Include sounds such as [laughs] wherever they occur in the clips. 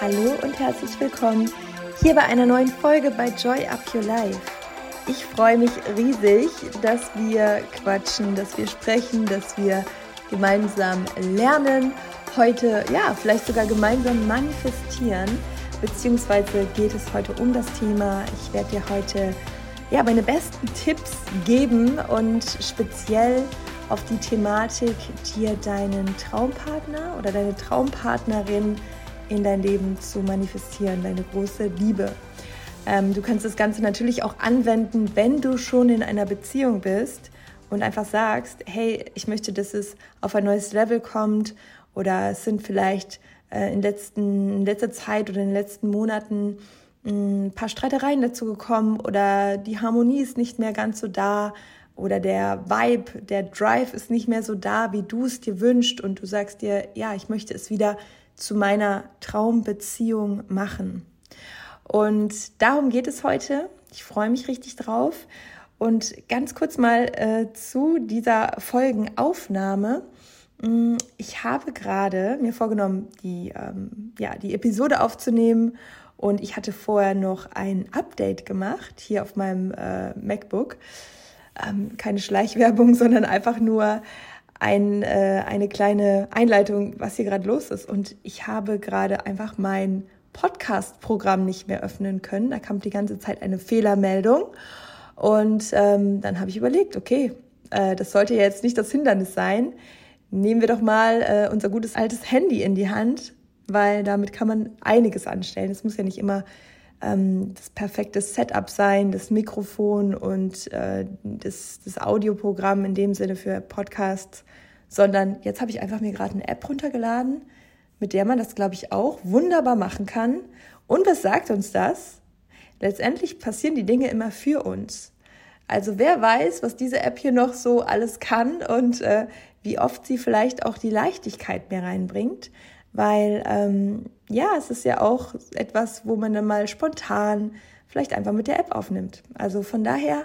Hallo und herzlich willkommen hier bei einer neuen Folge bei Joy Up Your Life. Ich freue mich riesig, dass wir quatschen, dass wir sprechen, dass wir gemeinsam lernen, heute ja vielleicht sogar gemeinsam manifestieren, beziehungsweise geht es heute um das Thema. Ich werde dir heute ja meine besten Tipps geben und speziell auf die Thematik, dir deinen Traumpartner oder deine Traumpartnerin in dein Leben zu manifestieren, deine große Liebe. Ähm, du kannst das Ganze natürlich auch anwenden, wenn du schon in einer Beziehung bist und einfach sagst, hey, ich möchte, dass es auf ein neues Level kommt oder es sind vielleicht äh, in, letzten, in letzter Zeit oder in den letzten Monaten mm, ein paar Streitereien dazu gekommen oder die Harmonie ist nicht mehr ganz so da oder der Vibe, der Drive ist nicht mehr so da, wie du es dir wünschst und du sagst dir, ja, ich möchte es wieder zu meiner Traumbeziehung machen. Und darum geht es heute. Ich freue mich richtig drauf. Und ganz kurz mal äh, zu dieser Folgenaufnahme. Mm, ich habe gerade mir vorgenommen, die, ähm, ja, die Episode aufzunehmen und ich hatte vorher noch ein Update gemacht hier auf meinem äh, MacBook. Ähm, keine Schleichwerbung, [laughs] sondern einfach nur ein, äh, eine kleine Einleitung, was hier gerade los ist. Und ich habe gerade einfach mein Podcast-Programm nicht mehr öffnen können. Da kam die ganze Zeit eine Fehlermeldung. Und ähm, dann habe ich überlegt, okay, äh, das sollte ja jetzt nicht das Hindernis sein. Nehmen wir doch mal äh, unser gutes altes Handy in die Hand, weil damit kann man einiges anstellen. Es muss ja nicht immer ähm, das perfekte Setup sein, das Mikrofon und äh, das, das Audioprogramm in dem Sinne für Podcasts, sondern jetzt habe ich einfach mir gerade eine App runtergeladen, mit der man das, glaube ich, auch wunderbar machen kann. Und was sagt uns das? Letztendlich passieren die Dinge immer für uns. Also wer weiß, was diese App hier noch so alles kann und äh, wie oft sie vielleicht auch die Leichtigkeit mehr reinbringt weil ähm, ja, es ist ja auch etwas, wo man dann mal spontan vielleicht einfach mit der App aufnimmt. Also von daher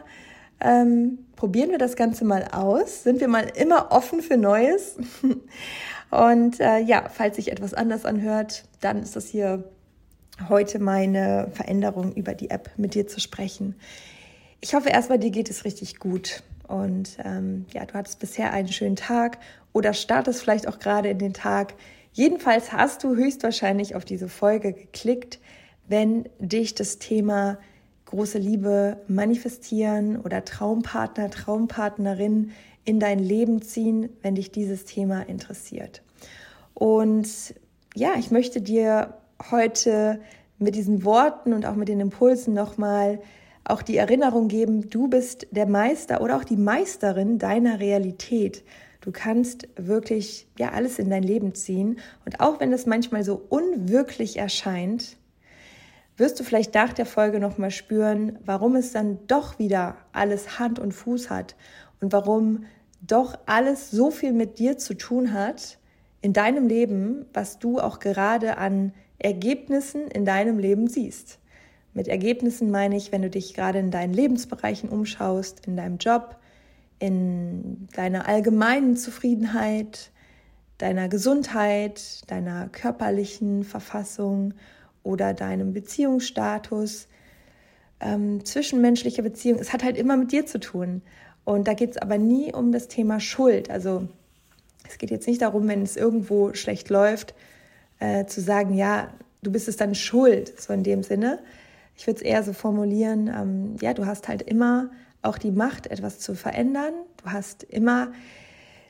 ähm, probieren wir das Ganze mal aus, sind wir mal immer offen für Neues. [laughs] Und äh, ja, falls sich etwas anders anhört, dann ist das hier heute meine Veränderung über die App mit dir zu sprechen. Ich hoffe erstmal, dir geht es richtig gut. Und ähm, ja, du hattest bisher einen schönen Tag oder startest vielleicht auch gerade in den Tag. Jedenfalls hast du höchstwahrscheinlich auf diese Folge geklickt, wenn dich das Thema große Liebe manifestieren oder Traumpartner, Traumpartnerin in dein Leben ziehen, wenn dich dieses Thema interessiert. Und ja, ich möchte dir heute mit diesen Worten und auch mit den Impulsen nochmal auch die Erinnerung geben, du bist der Meister oder auch die Meisterin deiner Realität. Du kannst wirklich ja alles in dein Leben ziehen und auch wenn es manchmal so unwirklich erscheint, wirst du vielleicht nach der Folge noch mal spüren, warum es dann doch wieder alles Hand und Fuß hat und warum doch alles so viel mit dir zu tun hat in deinem Leben, was du auch gerade an Ergebnissen in deinem Leben siehst. Mit Ergebnissen meine ich, wenn du dich gerade in deinen Lebensbereichen umschaust, in deinem Job, in deiner allgemeinen Zufriedenheit, deiner Gesundheit, deiner körperlichen Verfassung oder deinem Beziehungsstatus, ähm, zwischenmenschliche Beziehung. Es hat halt immer mit dir zu tun. Und da geht es aber nie um das Thema Schuld. Also es geht jetzt nicht darum, wenn es irgendwo schlecht läuft, äh, zu sagen, ja, du bist es dann schuld, so in dem Sinne. Ich würde es eher so formulieren, ähm, ja, du hast halt immer auch die Macht, etwas zu verändern. Du hast immer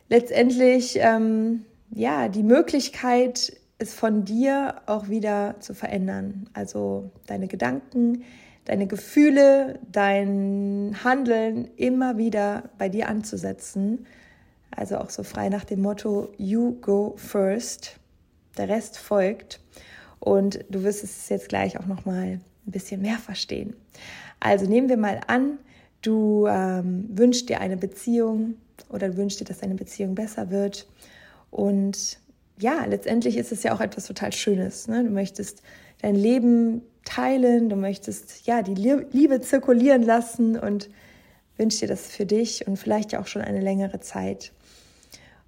letztendlich ähm, ja die Möglichkeit, es von dir auch wieder zu verändern. Also deine Gedanken, deine Gefühle, dein Handeln immer wieder bei dir anzusetzen. Also auch so frei nach dem Motto You go first. Der Rest folgt. Und du wirst es jetzt gleich auch noch mal ein bisschen mehr verstehen. Also nehmen wir mal an, du ähm, wünschst dir eine Beziehung oder wünschst dir, dass deine Beziehung besser wird. Und ja, letztendlich ist es ja auch etwas total Schönes. Ne? Du möchtest dein Leben teilen, du möchtest ja die Liebe zirkulieren lassen und wünschst dir das für dich und vielleicht ja auch schon eine längere Zeit.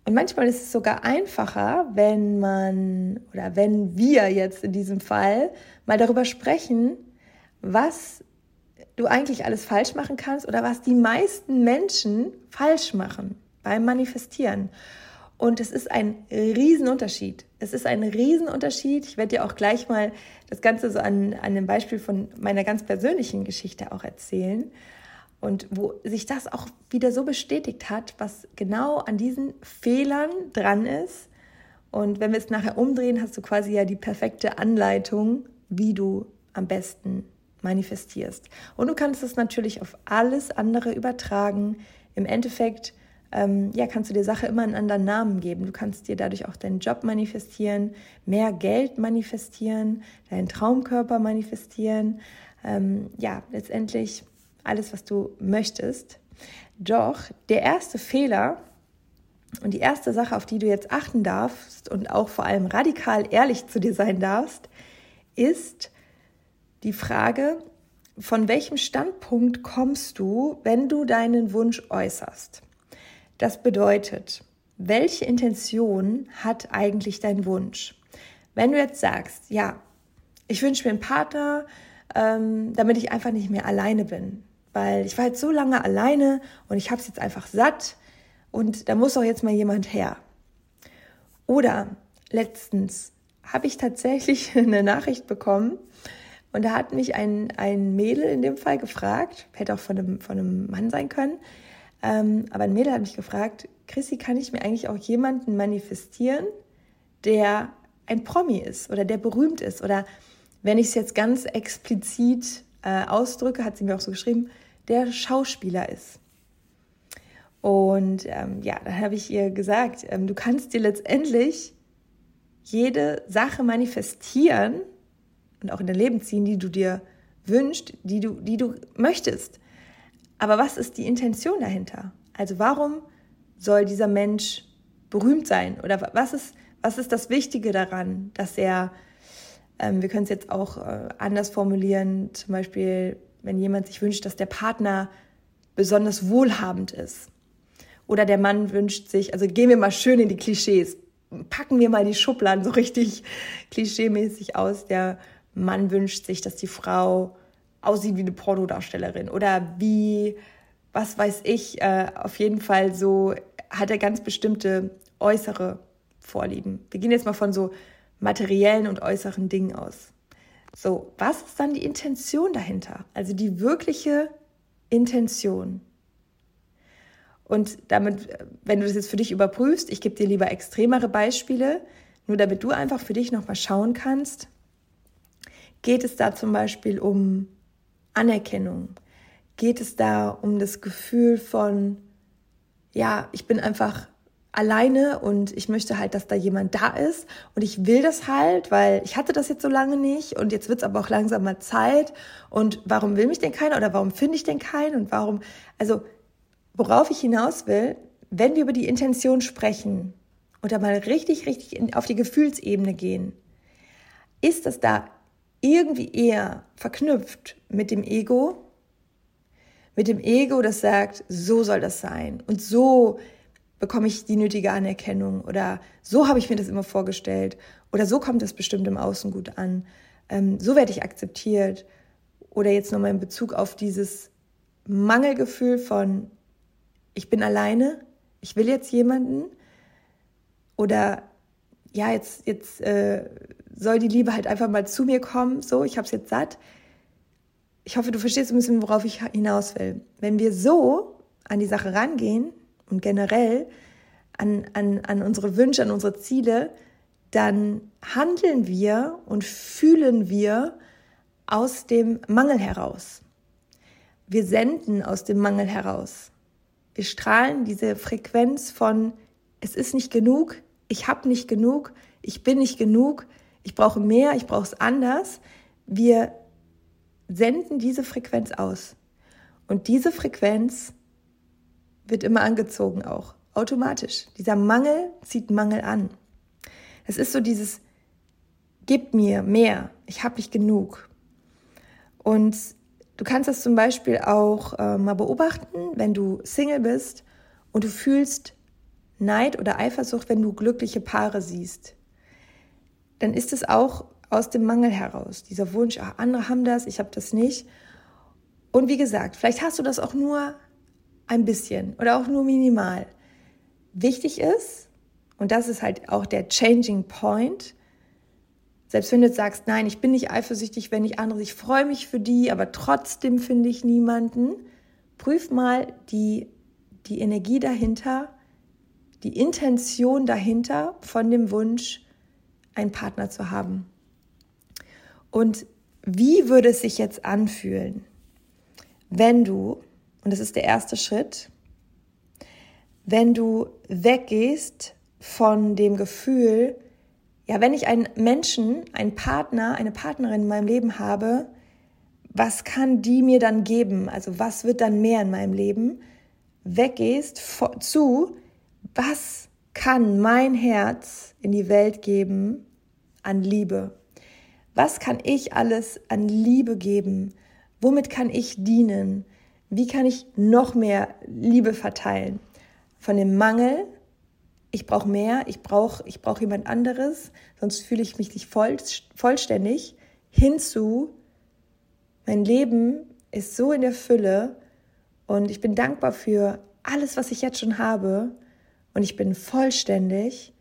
Und manchmal ist es sogar einfacher, wenn man oder wenn wir jetzt in diesem Fall mal darüber sprechen, was du eigentlich alles falsch machen kannst oder was die meisten Menschen falsch machen beim Manifestieren. Und es ist ein Riesenunterschied. Es ist ein Riesenunterschied. Ich werde dir auch gleich mal das Ganze so an, an einem Beispiel von meiner ganz persönlichen Geschichte auch erzählen. Und wo sich das auch wieder so bestätigt hat, was genau an diesen Fehlern dran ist. Und wenn wir es nachher umdrehen, hast du quasi ja die perfekte Anleitung, wie du am besten manifestierst. Und du kannst es natürlich auf alles andere übertragen. Im Endeffekt ähm, ja, kannst du der Sache immer einen anderen Namen geben. Du kannst dir dadurch auch deinen Job manifestieren, mehr Geld manifestieren, deinen Traumkörper manifestieren. Ähm, ja, letztendlich alles, was du möchtest. Doch der erste Fehler und die erste Sache, auf die du jetzt achten darfst und auch vor allem radikal ehrlich zu dir sein darfst, ist die Frage, von welchem Standpunkt kommst du, wenn du deinen Wunsch äußerst? Das bedeutet, welche Intention hat eigentlich dein Wunsch? Wenn du jetzt sagst, ja, ich wünsche mir einen Partner, ähm, damit ich einfach nicht mehr alleine bin, weil ich war jetzt so lange alleine und ich habe es jetzt einfach satt und da muss auch jetzt mal jemand her. Oder letztens habe ich tatsächlich [laughs] eine Nachricht bekommen und da hat mich ein, ein Mädel in dem Fall gefragt, hätte auch von einem, von einem Mann sein können, ähm, aber ein Mädel hat mich gefragt, Chrissy, kann ich mir eigentlich auch jemanden manifestieren, der ein Promi ist oder der berühmt ist? Oder wenn ich es jetzt ganz explizit äh, ausdrücke, hat sie mir auch so geschrieben, der Schauspieler ist. Und ähm, ja, dann habe ich ihr gesagt, ähm, du kannst dir letztendlich jede Sache manifestieren und auch in dein Leben ziehen, die du dir wünschst, die du, die du möchtest. Aber was ist die Intention dahinter? Also warum soll dieser Mensch berühmt sein? Oder was ist, was ist das Wichtige daran, dass er, ähm, wir können es jetzt auch äh, anders formulieren, zum Beispiel, wenn jemand sich wünscht, dass der Partner besonders wohlhabend ist. Oder der Mann wünscht sich, also gehen wir mal schön in die Klischees, packen wir mal die Schubladen so richtig klischeemäßig aus. Der Mann wünscht sich, dass die Frau aussieht wie eine Pornodarstellerin oder wie, was weiß ich, äh, auf jeden Fall so hat er ganz bestimmte äußere Vorlieben. Wir gehen jetzt mal von so materiellen und äußeren Dingen aus. So, was ist dann die Intention dahinter? Also die wirkliche Intention. Und damit, wenn du das jetzt für dich überprüfst, ich gebe dir lieber extremere Beispiele, nur damit du einfach für dich nochmal schauen kannst, geht es da zum Beispiel um Anerkennung? Geht es da um das Gefühl von, ja, ich bin einfach alleine und ich möchte halt, dass da jemand da ist und ich will das halt, weil ich hatte das jetzt so lange nicht und jetzt wird es aber auch langsam mal Zeit und warum will mich denn keiner oder warum finde ich denn keinen und warum, also worauf ich hinaus will, wenn wir über die Intention sprechen und da mal richtig, richtig auf die Gefühlsebene gehen, ist das da irgendwie eher verknüpft mit dem Ego, mit dem Ego, das sagt, so soll das sein und so bekomme ich die nötige Anerkennung oder so habe ich mir das immer vorgestellt oder so kommt es bestimmt im Außen gut an, ähm, so werde ich akzeptiert oder jetzt nochmal in Bezug auf dieses Mangelgefühl von, ich bin alleine, ich will jetzt jemanden oder ja, jetzt, jetzt äh, soll die Liebe halt einfach mal zu mir kommen, so, ich habe es jetzt satt. Ich hoffe, du verstehst ein bisschen, worauf ich hinaus will. Wenn wir so an die Sache rangehen und generell an, an, an unsere Wünsche, an unsere Ziele, dann handeln wir und fühlen wir aus dem Mangel heraus. Wir senden aus dem Mangel heraus. Wir strahlen diese Frequenz von, es ist nicht genug, ich habe nicht genug, ich bin nicht genug, ich brauche mehr, ich brauche es anders. Wir senden diese Frequenz aus. Und diese Frequenz wird immer angezogen auch, automatisch. Dieser Mangel zieht Mangel an. Es ist so dieses, gib mir mehr, ich habe nicht genug. Und du kannst das zum Beispiel auch äh, mal beobachten, wenn du Single bist und du fühlst Neid oder Eifersucht, wenn du glückliche Paare siehst, dann ist es auch aus dem Mangel heraus. Dieser Wunsch, ach, andere haben das, ich habe das nicht. Und wie gesagt, vielleicht hast du das auch nur ein bisschen oder auch nur minimal. Wichtig ist, und das ist halt auch der Changing Point, selbst wenn du jetzt sagst, nein, ich bin nicht eifersüchtig, wenn ich andere, ich freue mich für die, aber trotzdem finde ich niemanden, prüf mal die, die Energie dahinter, die Intention dahinter von dem Wunsch, einen Partner zu haben. Und wie würde es sich jetzt anfühlen, wenn du, und das ist der erste Schritt, wenn du weggehst von dem Gefühl, ja, wenn ich einen Menschen, einen Partner, eine Partnerin in meinem Leben habe, was kann die mir dann geben? Also was wird dann mehr in meinem Leben? Weggehst zu, was kann mein Herz in die Welt geben an Liebe? Was kann ich alles an Liebe geben? Womit kann ich dienen? Wie kann ich noch mehr Liebe verteilen? Von dem Mangel, ich brauche mehr, ich brauche ich brauch jemand anderes, sonst fühle ich mich nicht voll, vollständig, hinzu, mein Leben ist so in der Fülle und ich bin dankbar für alles, was ich jetzt schon habe und ich bin vollständig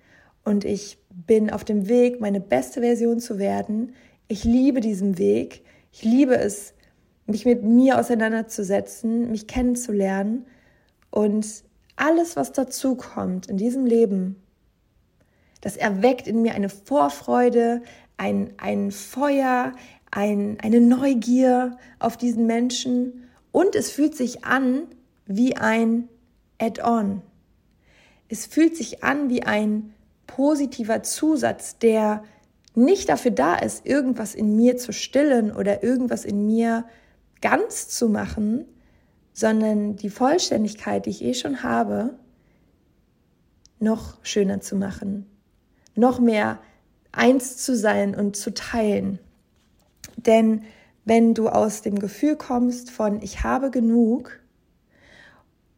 und ich bin auf dem Weg, meine beste Version zu werden. Ich liebe diesen Weg. Ich liebe es, mich mit mir auseinanderzusetzen, mich kennenzulernen und alles, was dazu kommt in diesem Leben, das erweckt in mir eine Vorfreude, ein, ein Feuer, ein, eine Neugier auf diesen Menschen und es fühlt sich an wie ein Add-on. Es fühlt sich an wie ein positiver Zusatz, der nicht dafür da ist, irgendwas in mir zu stillen oder irgendwas in mir ganz zu machen, sondern die Vollständigkeit, die ich eh schon habe, noch schöner zu machen, noch mehr eins zu sein und zu teilen. Denn wenn du aus dem Gefühl kommst von ich habe genug,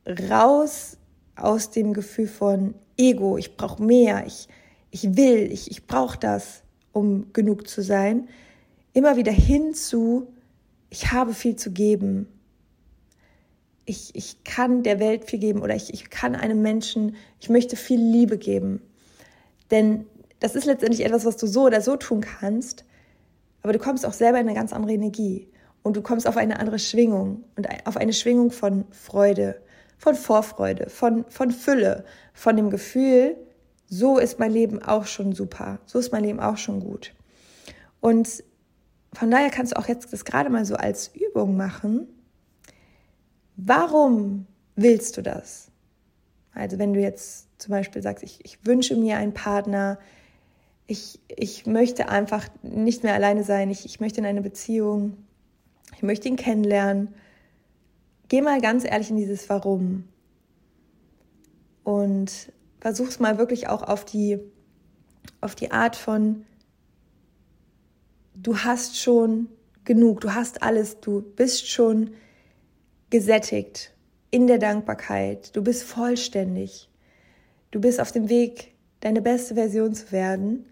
raus aus dem Gefühl von Ego, ich brauche mehr, ich, ich will, ich, ich brauche das, um genug zu sein, immer wieder hin zu, ich habe viel zu geben. Ich, ich kann der Welt viel geben oder ich, ich kann einem Menschen, ich möchte viel Liebe geben. Denn das ist letztendlich etwas, was du so oder so tun kannst, aber du kommst auch selber in eine ganz andere Energie und du kommst auf eine andere Schwingung und auf eine Schwingung von Freude, von Vorfreude, von, von Fülle, von dem Gefühl, so ist mein Leben auch schon super, so ist mein Leben auch schon gut. Und von daher kannst du auch jetzt das gerade mal so als Übung machen. Warum willst du das? Also wenn du jetzt zum Beispiel sagst, ich, ich wünsche mir einen Partner, ich, ich möchte einfach nicht mehr alleine sein, ich, ich möchte in eine Beziehung, ich möchte ihn kennenlernen, geh mal ganz ehrlich in dieses Warum. Und versuch's mal wirklich auch auf die, auf die Art von, du hast schon genug, du hast alles, du bist schon gesättigt in der Dankbarkeit, du bist vollständig, du bist auf dem Weg, deine beste Version zu werden.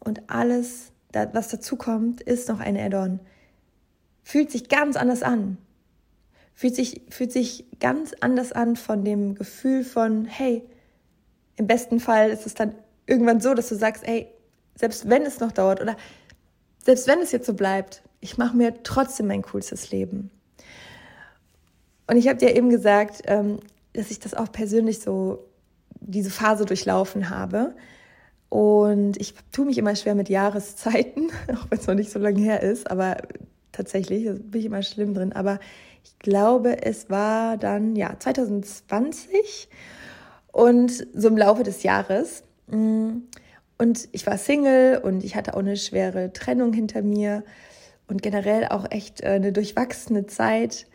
Und alles, was dazu kommt, ist noch ein Add-on. Fühlt sich ganz anders an fühlt sich, fühlt sich ganz anders an von dem Gefühl von, hey, im besten Fall ist es dann irgendwann so, dass du sagst, hey, selbst wenn es noch dauert oder selbst wenn es jetzt so bleibt, ich mache mir trotzdem mein coolstes Leben. Und ich habe dir eben gesagt, ähm, dass ich das auch persönlich so diese Phase durchlaufen habe. Und ich tue mich immer schwer mit Jahreszeiten, [laughs] auch wenn es noch nicht so lange her ist, aber tatsächlich, da bin ich immer schlimm drin. Aber ich glaube, es war dann ja 2020 und so im Laufe des Jahres. Mm, und ich war Single und ich hatte auch eine schwere Trennung hinter mir und generell auch echt äh, eine durchwachsene Zeit.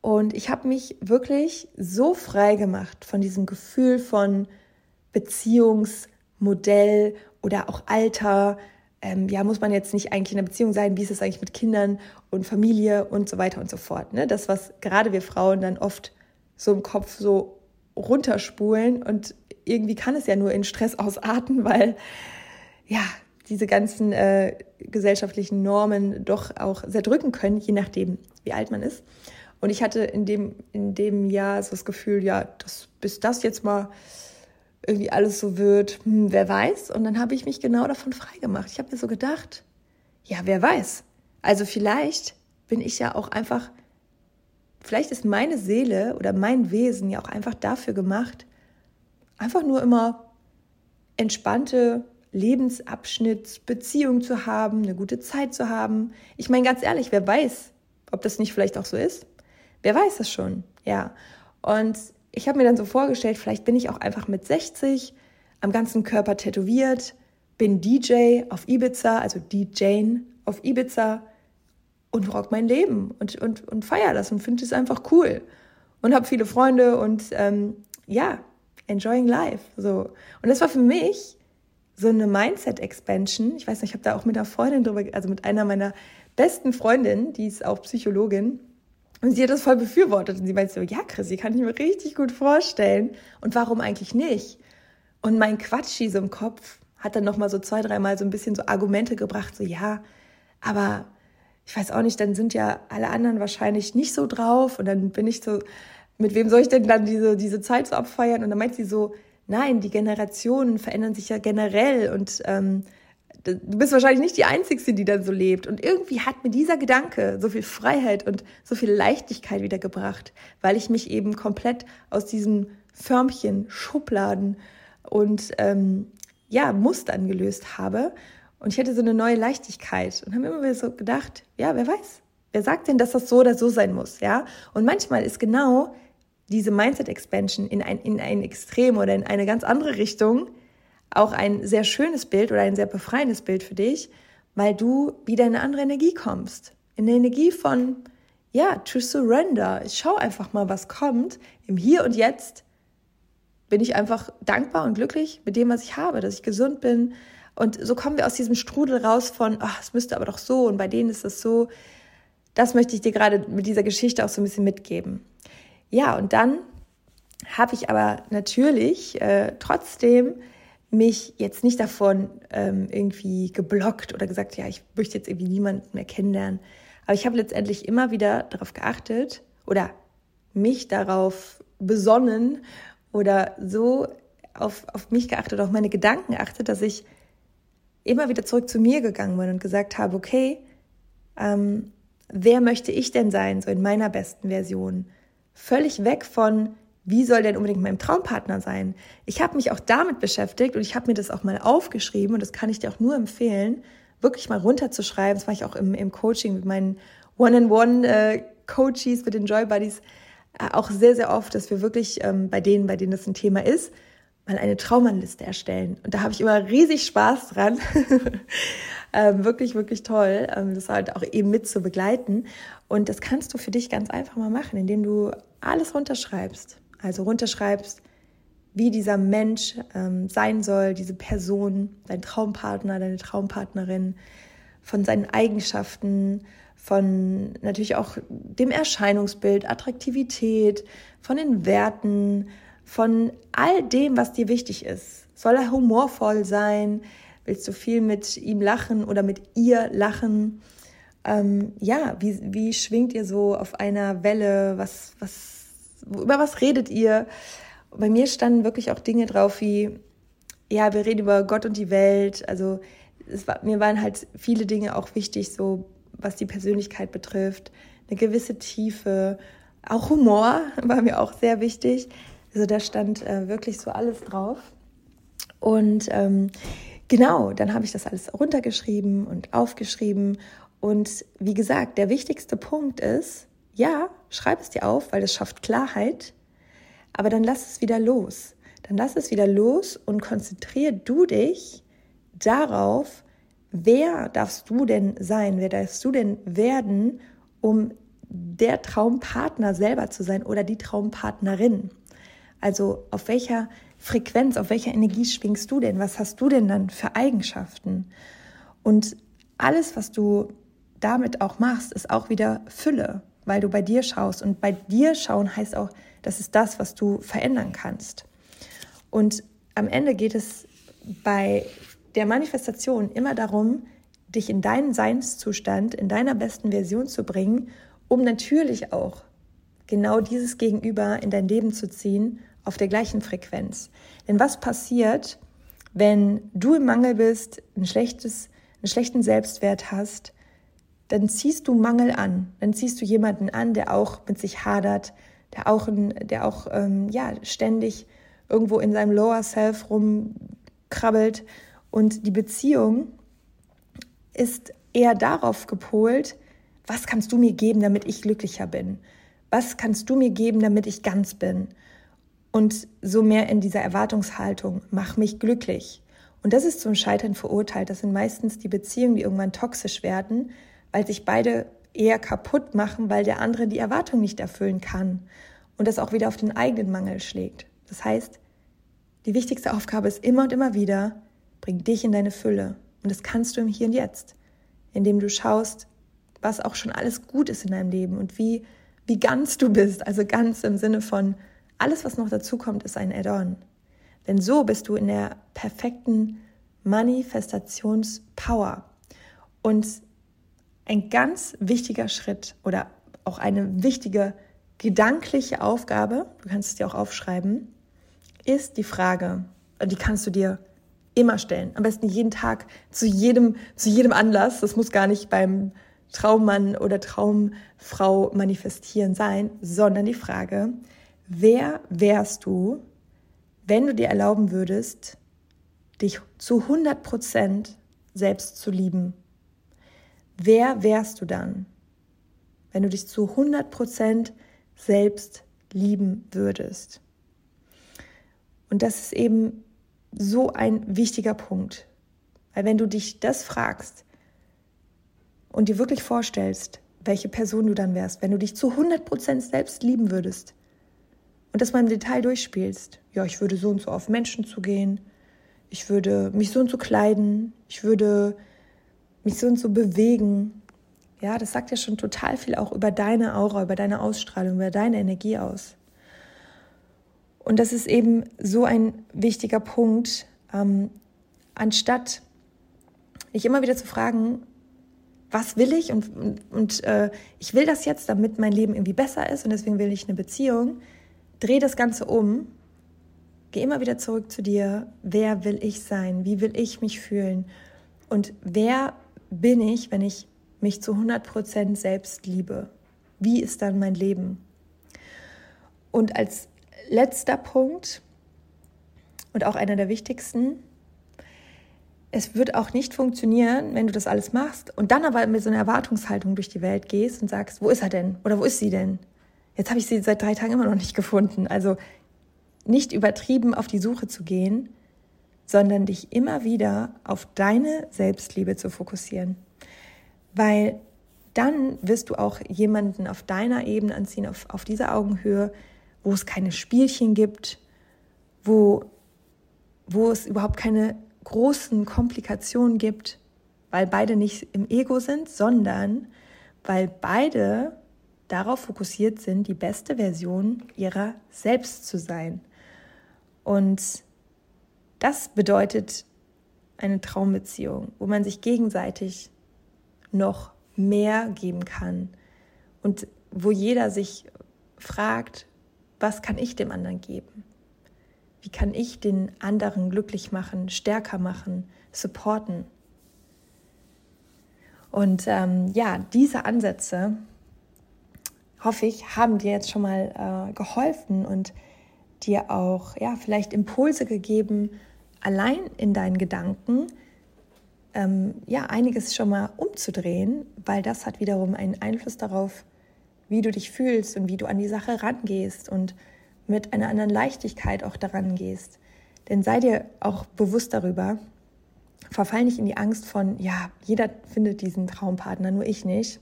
Und ich habe mich wirklich so frei gemacht von diesem Gefühl von Beziehungsmodell oder auch Alter, ähm, ja, muss man jetzt nicht eigentlich in einer Beziehung sein, wie ist es eigentlich mit Kindern und Familie und so weiter und so fort. Ne? Das, was gerade wir Frauen dann oft so im Kopf so runterspulen und irgendwie kann es ja nur in Stress ausarten, weil ja, diese ganzen äh, gesellschaftlichen Normen doch auch sehr drücken können, je nachdem, wie alt man ist. Und ich hatte in dem, in dem Jahr so das Gefühl, ja, dass, bis das jetzt mal irgendwie alles so wird, hm, wer weiß. Und dann habe ich mich genau davon freigemacht. Ich habe mir so gedacht, ja, wer weiß. Also vielleicht bin ich ja auch einfach, vielleicht ist meine Seele oder mein Wesen ja auch einfach dafür gemacht, einfach nur immer entspannte Lebensabschnittsbeziehung zu haben, eine gute Zeit zu haben. Ich meine ganz ehrlich, wer weiß, ob das nicht vielleicht auch so ist? Wer weiß das schon? Ja. Und ich habe mir dann so vorgestellt, vielleicht bin ich auch einfach mit 60 am ganzen Körper tätowiert, bin DJ auf Ibiza, also DJing auf Ibiza und rock mein Leben und, und, und feier das und finde es einfach cool und habe viele Freunde und ähm, ja, enjoying life. So. Und das war für mich so eine Mindset-Expansion. Ich weiß nicht, ich habe da auch mit einer Freundin drüber, also mit einer meiner besten Freundinnen, die ist auch Psychologin, und sie hat das voll befürwortet. Und sie meinte so, ja, Chris, die kann ich mir richtig gut vorstellen. Und warum eigentlich nicht? Und mein Quatschi so im Kopf hat dann nochmal so zwei, dreimal so ein bisschen so Argumente gebracht, so, ja, aber ich weiß auch nicht, dann sind ja alle anderen wahrscheinlich nicht so drauf. Und dann bin ich so, mit wem soll ich denn dann diese, diese Zeit so abfeiern? Und dann meint sie so, nein, die Generationen verändern sich ja generell und ähm, du bist wahrscheinlich nicht die Einzige, die dann so lebt. Und irgendwie hat mir dieser Gedanke so viel Freiheit und so viel Leichtigkeit wiedergebracht, weil ich mich eben komplett aus diesen Förmchen, Schubladen und ähm, ja, Mustern gelöst habe. Und ich hatte so eine neue Leichtigkeit und habe immer wieder so gedacht, ja, wer weiß, wer sagt denn, dass das so oder so sein muss, ja? Und manchmal ist genau diese Mindset Expansion in ein, in ein Extrem oder in eine ganz andere Richtung auch ein sehr schönes Bild oder ein sehr befreiendes Bild für dich, weil du wieder in eine andere Energie kommst. In eine Energie von, ja, to surrender. Ich schau einfach mal, was kommt. Im Hier und Jetzt bin ich einfach dankbar und glücklich mit dem, was ich habe, dass ich gesund bin. Und so kommen wir aus diesem Strudel raus von, ach, es müsste aber doch so und bei denen ist es so. Das möchte ich dir gerade mit dieser Geschichte auch so ein bisschen mitgeben. Ja, und dann habe ich aber natürlich äh, trotzdem mich jetzt nicht davon ähm, irgendwie geblockt oder gesagt, ja, ich möchte jetzt irgendwie niemanden mehr kennenlernen. Aber ich habe letztendlich immer wieder darauf geachtet oder mich darauf besonnen oder so auf, auf mich geachtet, auf meine Gedanken geachtet, dass ich immer wieder zurück zu mir gegangen bin und gesagt habe, okay, ähm, wer möchte ich denn sein, so in meiner besten Version? völlig weg von, wie soll denn unbedingt mein Traumpartner sein? Ich habe mich auch damit beschäftigt und ich habe mir das auch mal aufgeschrieben und das kann ich dir auch nur empfehlen, wirklich mal runterzuschreiben. Das mache ich auch im, im Coaching mit meinen One-on-One-Coaches, äh, mit den Joy Buddies äh, auch sehr, sehr oft, dass wir wirklich ähm, bei denen, bei denen das ein Thema ist, mal eine Traumannliste erstellen. Und da habe ich immer riesig Spaß dran. [laughs] ähm, wirklich, wirklich toll, ähm, das halt auch eben mit zu begleiten. Und das kannst du für dich ganz einfach mal machen, indem du alles runterschreibst. Also runterschreibst, wie dieser Mensch ähm, sein soll, diese Person, dein Traumpartner, deine Traumpartnerin, von seinen Eigenschaften, von natürlich auch dem Erscheinungsbild, Attraktivität, von den Werten, von all dem, was dir wichtig ist. Soll er humorvoll sein? Willst du viel mit ihm lachen oder mit ihr lachen? Ähm, ja, wie, wie schwingt ihr so auf einer Welle? Was, was, über was redet ihr? Bei mir standen wirklich auch Dinge drauf wie, ja, wir reden über Gott und die Welt. Also war, mir waren halt viele Dinge auch wichtig, so was die Persönlichkeit betrifft. Eine gewisse Tiefe, auch Humor [laughs] war mir auch sehr wichtig. Also da stand äh, wirklich so alles drauf. Und ähm, genau, dann habe ich das alles runtergeschrieben und aufgeschrieben. Und wie gesagt, der wichtigste Punkt ist, ja, schreib es dir auf, weil das schafft Klarheit, aber dann lass es wieder los. Dann lass es wieder los und konzentriere du dich darauf, wer darfst du denn sein, wer darfst du denn werden, um der Traumpartner selber zu sein oder die Traumpartnerin. Also auf welcher Frequenz, auf welcher Energie schwingst du denn? Was hast du denn dann für Eigenschaften? Und alles, was du damit auch machst, ist auch wieder Fülle, weil du bei dir schaust. Und bei dir schauen heißt auch, das ist das, was du verändern kannst. Und am Ende geht es bei der Manifestation immer darum, dich in deinen Seinszustand, in deiner besten Version zu bringen, um natürlich auch genau dieses Gegenüber in dein Leben zu ziehen auf der gleichen Frequenz. Denn was passiert, wenn du im Mangel bist, ein schlechtes, einen schlechten Selbstwert hast, dann ziehst du Mangel an. Dann ziehst du jemanden an, der auch mit sich hadert, der auch, der auch ähm, ja, ständig irgendwo in seinem Lower Self rumkrabbelt. Und die Beziehung ist eher darauf gepolt, was kannst du mir geben, damit ich glücklicher bin? Was kannst du mir geben, damit ich ganz bin? Und so mehr in dieser Erwartungshaltung, mach mich glücklich. Und das ist zum Scheitern verurteilt. Das sind meistens die Beziehungen, die irgendwann toxisch werden, weil sich beide eher kaputt machen, weil der andere die Erwartung nicht erfüllen kann und das auch wieder auf den eigenen Mangel schlägt. Das heißt, die wichtigste Aufgabe ist immer und immer wieder, bring dich in deine Fülle. Und das kannst du im Hier und Jetzt, indem du schaust, was auch schon alles gut ist in deinem Leben und wie, wie ganz du bist. Also ganz im Sinne von, alles, was noch dazu kommt, ist ein Add-on. Denn so bist du in der perfekten Manifestationspower. Und ein ganz wichtiger Schritt oder auch eine wichtige gedankliche Aufgabe, du kannst es dir auch aufschreiben, ist die Frage, die kannst du dir immer stellen. Am besten jeden Tag, zu jedem, zu jedem Anlass. Das muss gar nicht beim Traummann oder Traumfrau manifestieren sein, sondern die Frage, wer wärst du, wenn du dir erlauben würdest, dich zu 100 Prozent selbst zu lieben? Wer wärst du dann, wenn du dich zu 100 Prozent selbst lieben würdest? Und das ist eben so ein wichtiger Punkt. Weil wenn du dich das fragst und dir wirklich vorstellst, welche Person du dann wärst, wenn du dich zu 100% selbst lieben würdest und das mal im Detail durchspielst, ja, ich würde so und so auf Menschen zugehen, ich würde mich so und so kleiden, ich würde mich so und so bewegen. Ja, das sagt ja schon total viel auch über deine Aura, über deine Ausstrahlung, über deine Energie aus. Und das ist eben so ein wichtiger Punkt, ähm, anstatt dich immer wieder zu fragen, was will ich? Und, und, und äh, ich will das jetzt, damit mein Leben irgendwie besser ist und deswegen will ich eine Beziehung, dreh das Ganze um, geh immer wieder zurück zu dir, wer will ich sein, wie will ich mich fühlen? Und wer bin ich, wenn ich mich zu 100% selbst liebe? Wie ist dann mein Leben? Und als letzter Punkt und auch einer der wichtigsten. Es wird auch nicht funktionieren, wenn du das alles machst und dann aber mit so einer Erwartungshaltung durch die Welt gehst und sagst, wo ist er denn? Oder wo ist sie denn? Jetzt habe ich sie seit drei Tagen immer noch nicht gefunden. Also nicht übertrieben auf die Suche zu gehen, sondern dich immer wieder auf deine Selbstliebe zu fokussieren. Weil dann wirst du auch jemanden auf deiner Ebene anziehen, auf, auf dieser Augenhöhe, wo es keine Spielchen gibt, wo, wo es überhaupt keine großen Komplikationen gibt, weil beide nicht im Ego sind, sondern weil beide darauf fokussiert sind, die beste Version ihrer selbst zu sein. Und das bedeutet eine Traumbeziehung, wo man sich gegenseitig noch mehr geben kann und wo jeder sich fragt, was kann ich dem anderen geben? Wie kann ich den anderen glücklich machen, stärker machen, supporten? Und ähm, ja, diese Ansätze, hoffe ich, haben dir jetzt schon mal äh, geholfen und dir auch ja, vielleicht Impulse gegeben, allein in deinen Gedanken ähm, ja, einiges schon mal umzudrehen, weil das hat wiederum einen Einfluss darauf, wie du dich fühlst und wie du an die Sache rangehst und mit einer anderen Leichtigkeit auch daran gehst. Denn sei dir auch bewusst darüber, verfall nicht in die Angst von, ja, jeder findet diesen Traumpartner, nur ich nicht.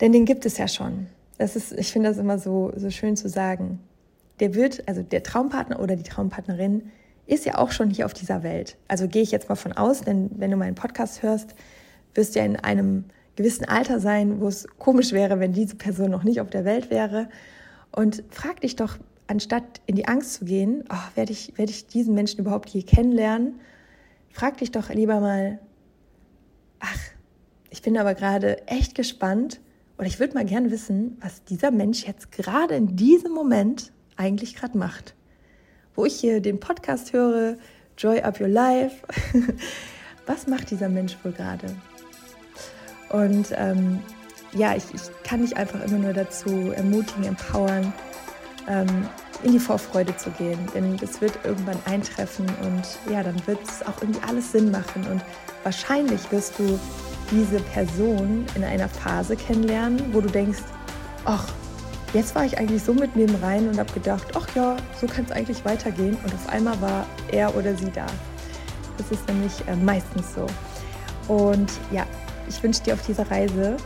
Denn den gibt es ja schon. Das ist, ich finde das immer so, so schön zu sagen. Der wird, also der Traumpartner oder die Traumpartnerin ist ja auch schon hier auf dieser Welt. Also gehe ich jetzt mal von aus, denn wenn du meinen Podcast hörst, wirst du ja in einem gewissen Alter sein, wo es komisch wäre, wenn diese Person noch nicht auf der Welt wäre. Und frag dich doch anstatt in die Angst zu gehen, oh, werde ich, werd ich diesen Menschen überhaupt je kennenlernen, frag dich doch lieber mal, ach, ich bin aber gerade echt gespannt oder ich würde mal gerne wissen, was dieser Mensch jetzt gerade in diesem Moment eigentlich gerade macht. Wo ich hier den Podcast höre, Joy Up Your Life, [laughs] was macht dieser Mensch wohl gerade? Und ähm, ja, ich, ich, kann dich einfach immer nur dazu ermutigen, empowern, ähm, in die Vorfreude zu gehen. Denn es wird irgendwann eintreffen und ja, dann wird es auch irgendwie alles Sinn machen. Und wahrscheinlich wirst du diese Person in einer Phase kennenlernen, wo du denkst, ach, jetzt war ich eigentlich so mit mir im Rein und habe gedacht, ach ja, so kann es eigentlich weitergehen. Und auf einmal war er oder sie da. Das ist nämlich äh, meistens so. Und ja, ich wünsche dir auf dieser Reise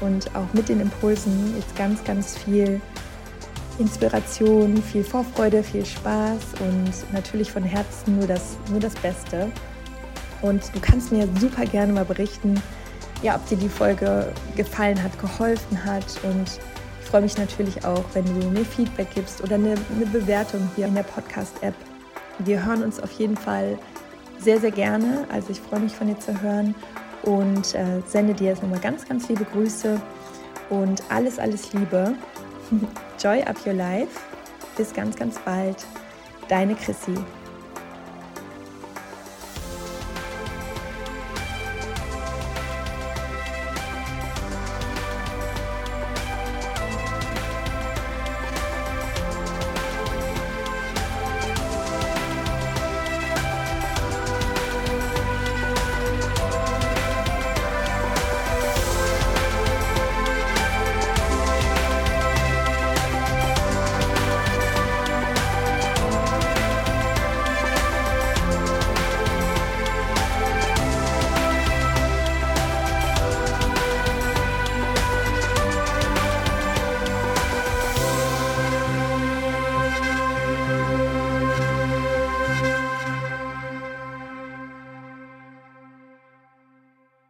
und auch mit den Impulsen jetzt ganz, ganz viel Inspiration, viel Vorfreude, viel Spaß und natürlich von Herzen nur das, nur das Beste. Und du kannst mir super gerne mal berichten, ja, ob dir die Folge gefallen hat, geholfen hat. Und ich freue mich natürlich auch, wenn du mir Feedback gibst oder eine, eine Bewertung hier in der Podcast-App. Wir hören uns auf jeden Fall sehr, sehr gerne. Also ich freue mich von dir zu hören und äh, sende dir jetzt nochmal ganz, ganz liebe Grüße und alles, alles Liebe. [laughs] Joy up your life. Bis ganz, ganz bald. Deine Chrissy.